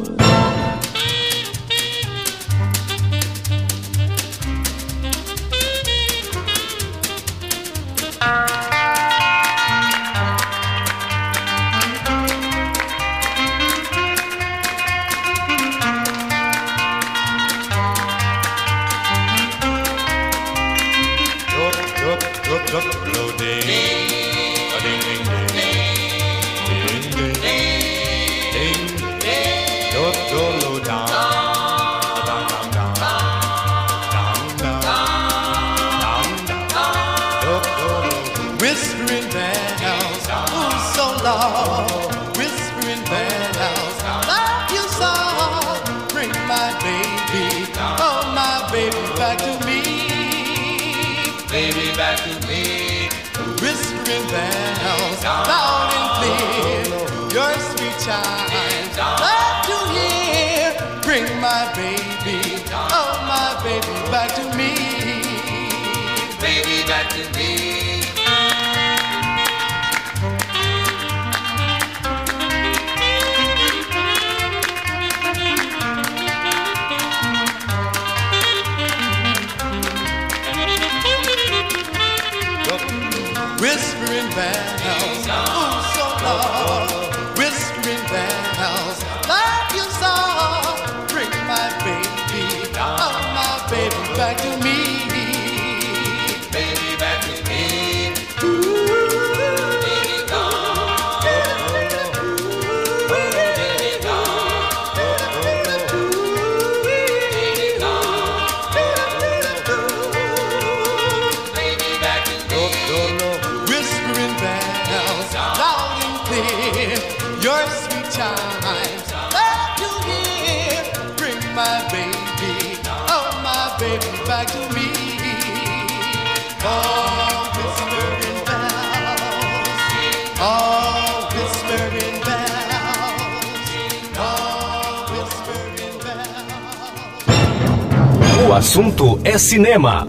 assunto é cinema.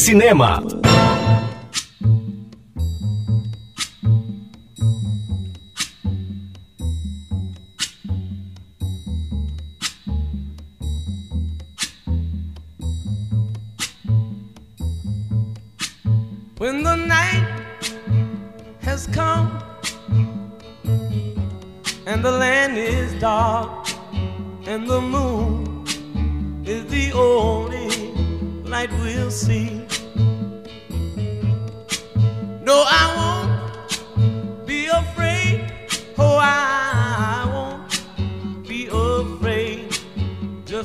Cinema.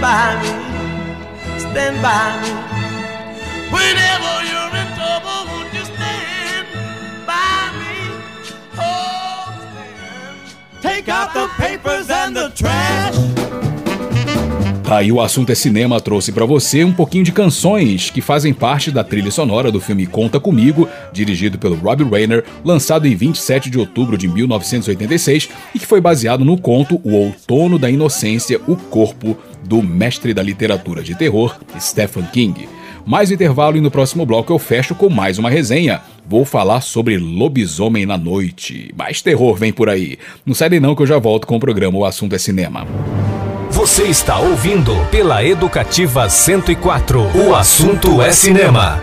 By me, stand by me. Whenever you're in trouble, won't you stand by me? Oh, stand. Take out the papers and the trash. Tá aí o assunto é cinema trouxe pra você um pouquinho de canções que fazem parte da trilha sonora do filme Conta Comigo, dirigido pelo Robbie Rayner, lançado em 27 de outubro de 1986 e que foi baseado no conto O Outono da Inocência, o Corpo, do mestre da literatura de terror Stephen King. Mais intervalo e no próximo bloco eu fecho com mais uma resenha. Vou falar sobre lobisomem na noite. Mais terror vem por aí. Não sai não que eu já volto com o programa O Assunto é Cinema. Você está ouvindo pela Educativa 104. O assunto é cinema.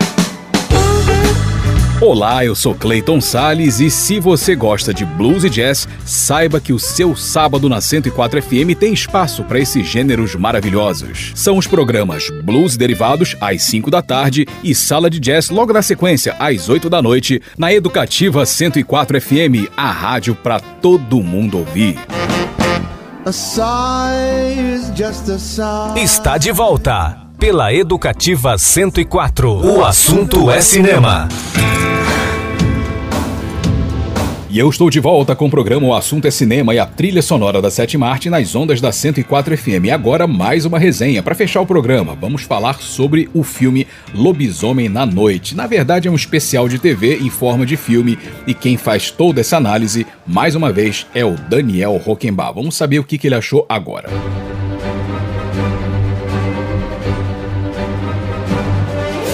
Olá, eu sou Clayton Sales e se você gosta de blues e jazz, saiba que o seu sábado na 104 FM tem espaço para esses gêneros maravilhosos. São os programas Blues Derivados às 5 da tarde e Sala de Jazz logo na sequência às 8 da noite na Educativa 104 FM, a rádio para todo mundo ouvir. Está de volta pela Educativa 104. O assunto é cinema. E eu estou de volta com o programa O Assunto é Cinema e a trilha sonora da Sétima Arte nas ondas da 104 FM. E agora mais uma resenha. Para fechar o programa, vamos falar sobre o filme Lobisomem na Noite. Na verdade, é um especial de TV em forma de filme e quem faz toda essa análise, mais uma vez, é o Daniel Rockenbach. Vamos saber o que que ele achou agora.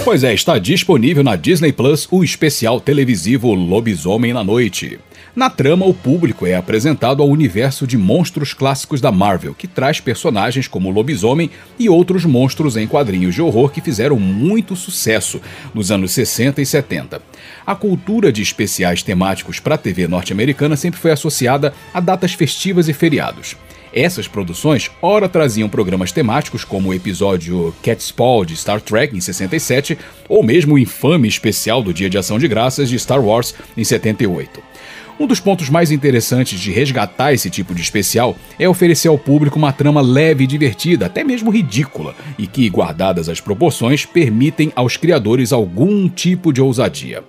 Pois é, está disponível na Disney Plus o especial televisivo Lobisomem na Noite. Na trama, o público é apresentado ao universo de monstros clássicos da Marvel, que traz personagens como lobisomem e outros monstros em quadrinhos de horror que fizeram muito sucesso nos anos 60 e 70. A cultura de especiais temáticos para a TV norte-americana sempre foi associada a datas festivas e feriados. Essas produções ora traziam programas temáticos como o episódio Catspaw de Star Trek em 67, ou mesmo o infame especial do Dia de Ação de Graças de Star Wars em 78. Um dos pontos mais interessantes de resgatar esse tipo de especial é oferecer ao público uma trama leve e divertida, até mesmo ridícula, e que, guardadas as proporções, permitem aos criadores algum tipo de ousadia.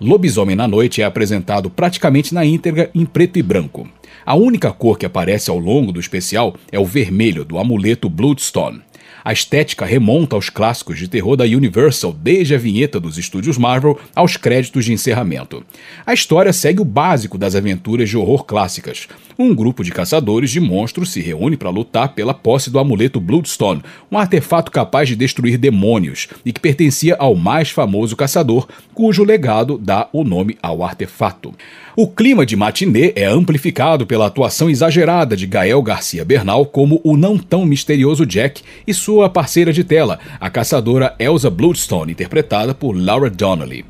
Lobisomem na Noite é apresentado praticamente na íntegra em preto e branco. A única cor que aparece ao longo do especial é o vermelho do amuleto Bloodstone. A estética remonta aos clássicos de terror da Universal, desde a vinheta dos estúdios Marvel aos créditos de encerramento. A história segue o básico das aventuras de horror clássicas. Um grupo de caçadores de monstros se reúne para lutar pela posse do amuleto Bloodstone, um artefato capaz de destruir demônios e que pertencia ao mais famoso caçador, cujo legado dá o nome ao artefato. O clima de matinê é amplificado pela atuação exagerada de Gael Garcia Bernal como o não tão misterioso Jack e sua parceira de tela, a caçadora Elsa Bloodstone, interpretada por Laura Donnelly.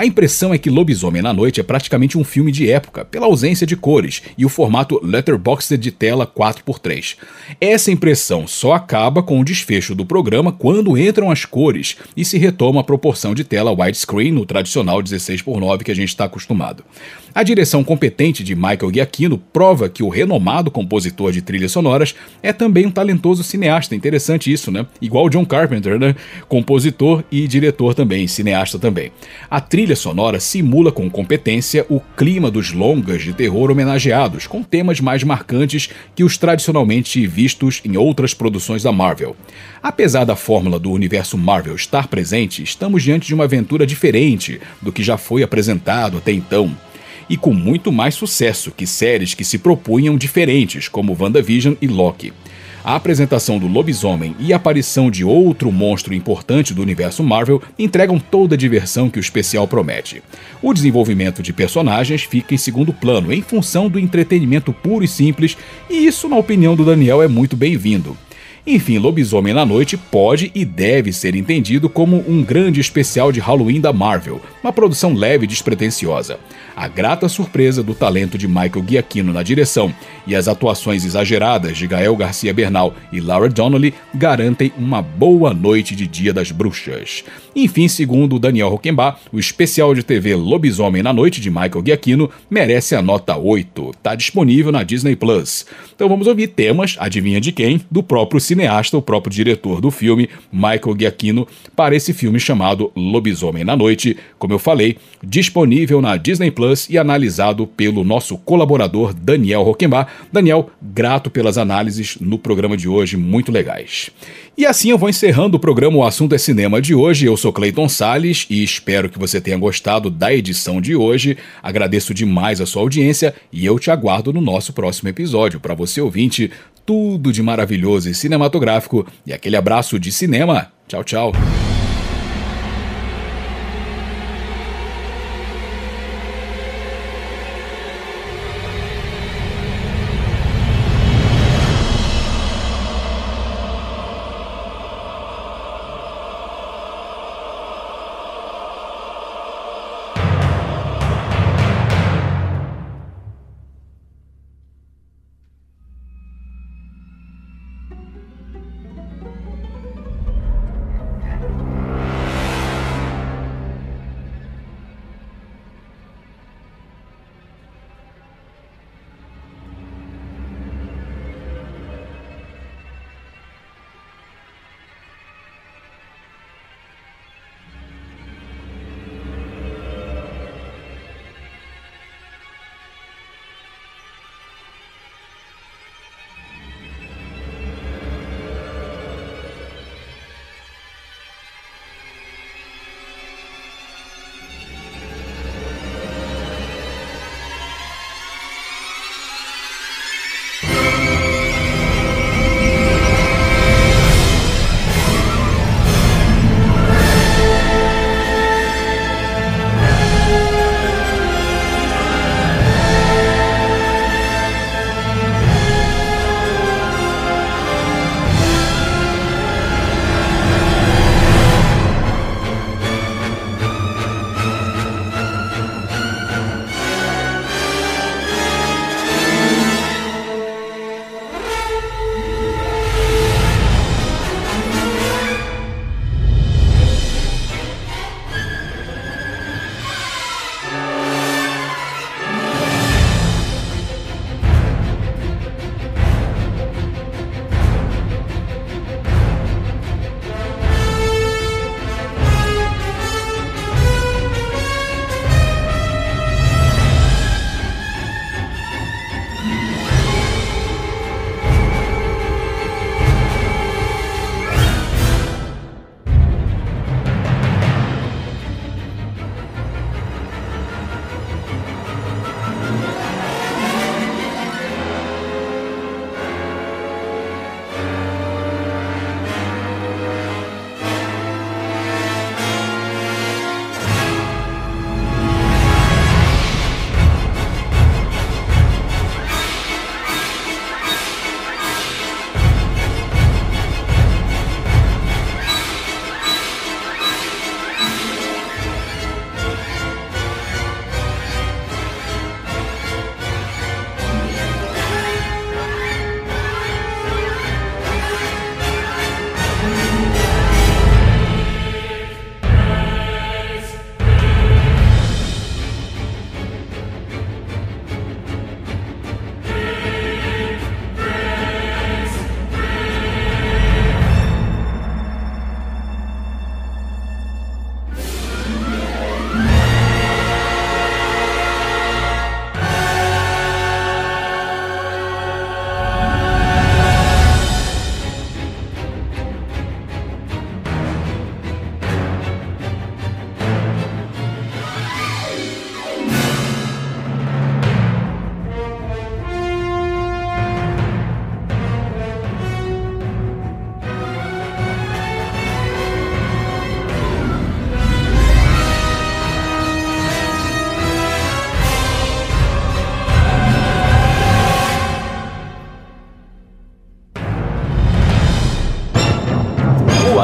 A impressão é que Lobisomem na Noite é praticamente um filme de época, pela ausência de cores e o formato letterboxed de tela 4x3. Essa impressão só acaba com o desfecho do programa quando entram as cores e se retoma a proporção de tela widescreen no tradicional 16x9 que a gente está acostumado. A direção competente de Michael Giacchino prova que o renomado compositor de trilhas sonoras é também um talentoso cineasta. Interessante isso, né? Igual John Carpenter, né? Compositor e diretor também, cineasta também. A trilha sonora simula com competência o clima dos longas de terror homenageados, com temas mais marcantes que os tradicionalmente vistos em outras produções da Marvel. Apesar da fórmula do universo Marvel estar presente, estamos diante de uma aventura diferente do que já foi apresentado até então e com muito mais sucesso que séries que se propunham diferentes, como WandaVision e Loki. A apresentação do lobisomem e a aparição de outro monstro importante do universo Marvel entregam toda a diversão que o especial promete. O desenvolvimento de personagens fica em segundo plano, em função do entretenimento puro e simples, e isso, na opinião do Daniel, é muito bem-vindo. Enfim, Lobisomem na Noite pode e deve ser entendido como um grande especial de Halloween da Marvel, uma produção leve e despretensiosa. A grata surpresa do talento de Michael Giacchino na direção e as atuações exageradas de Gael Garcia Bernal e Laura Donnelly garantem uma boa noite de Dia das Bruxas. Enfim, segundo Daniel Rockenbach, o especial de TV Lobisomem na Noite de Michael Giacchino merece a nota 8. Está disponível na Disney Plus. Então vamos ouvir temas, adivinha de quem? Do próprio cineasta, o próprio diretor do filme, Michael Giacchino, para esse filme chamado Lobisomem na Noite, como eu falei, disponível na Disney Plus e analisado pelo nosso colaborador Daniel Roquembar. Daniel, grato pelas análises no programa de hoje, muito legais. E assim eu vou encerrando o programa O Assunto é Cinema de hoje. Eu sou Clayton Sales e espero que você tenha gostado da edição de hoje. Agradeço demais a sua audiência e eu te aguardo no nosso próximo episódio. Para você ouvinte, tudo de maravilhoso e cinematográfico e aquele abraço de cinema. Tchau, tchau.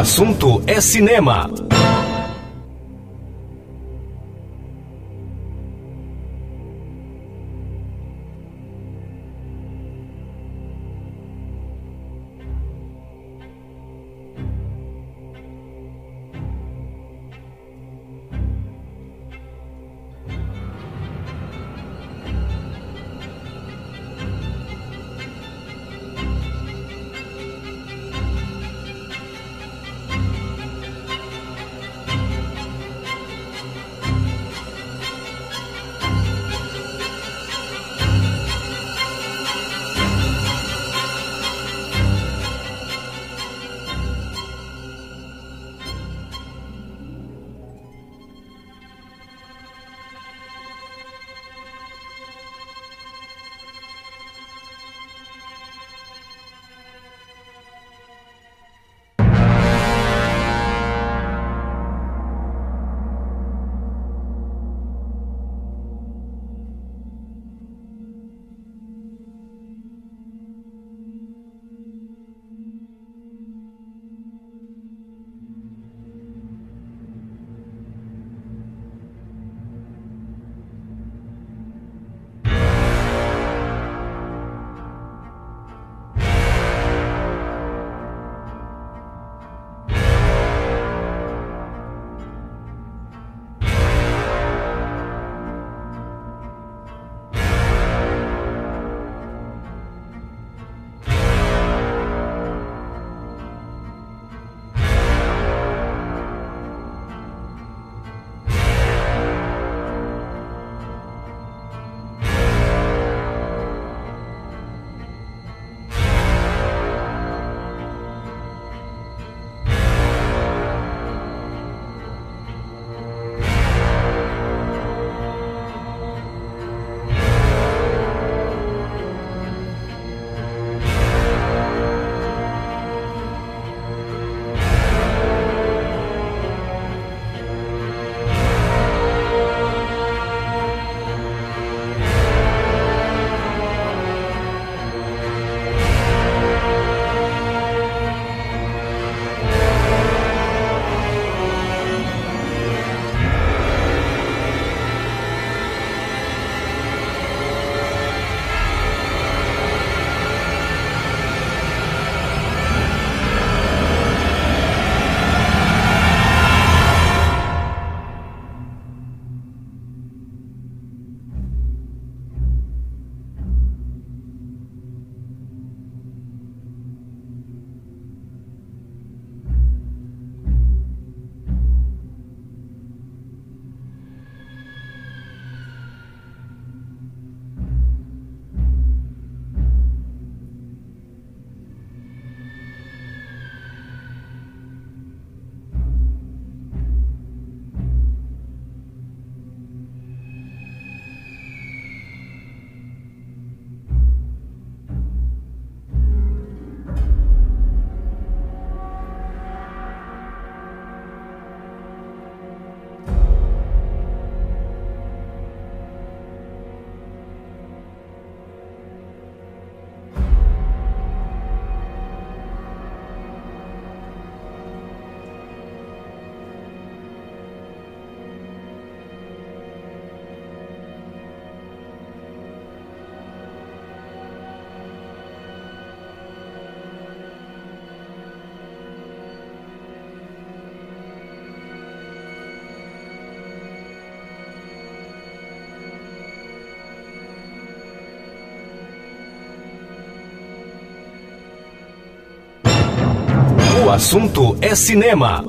Assunto é cinema. Assunto é cinema.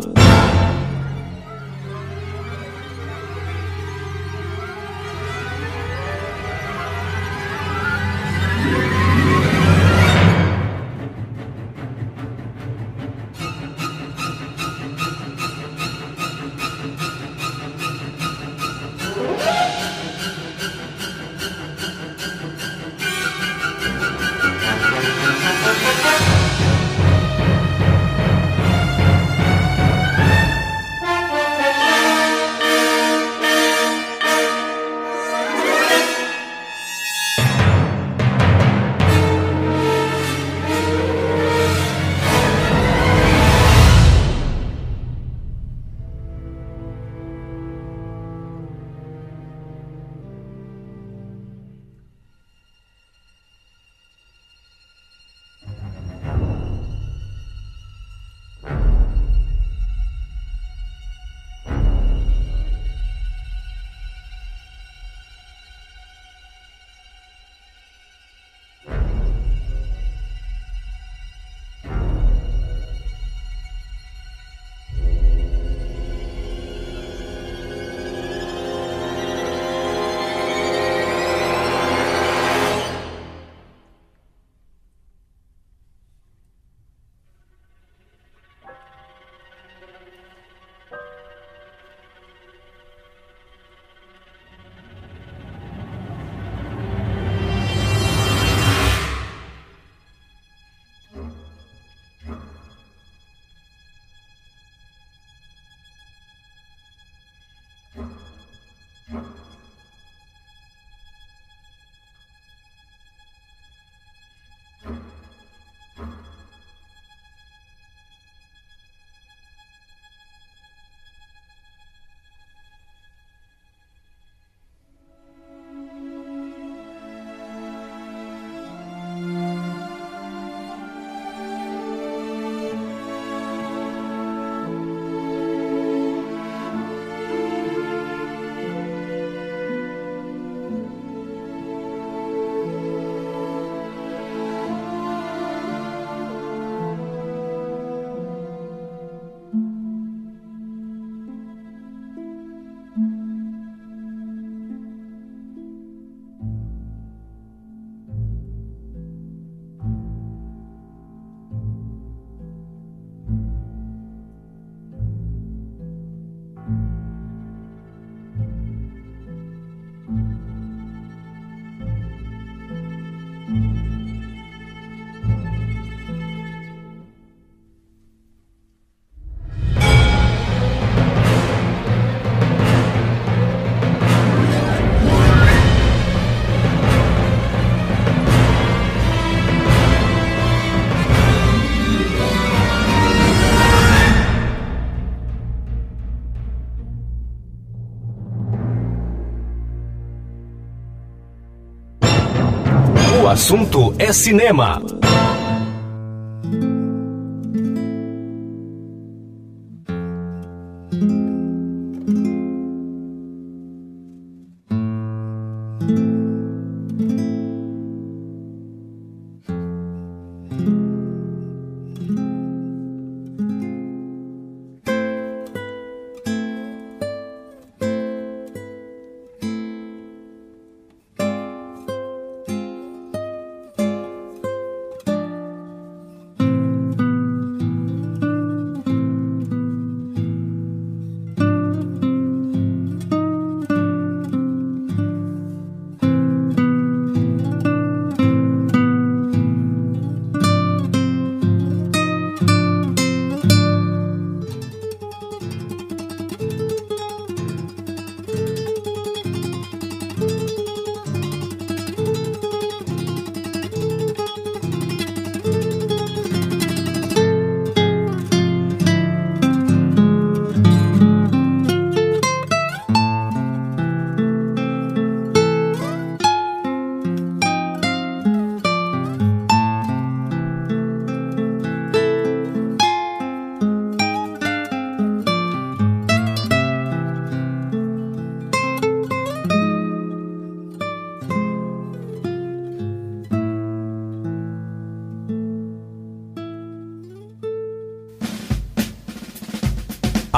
Assunto é cinema.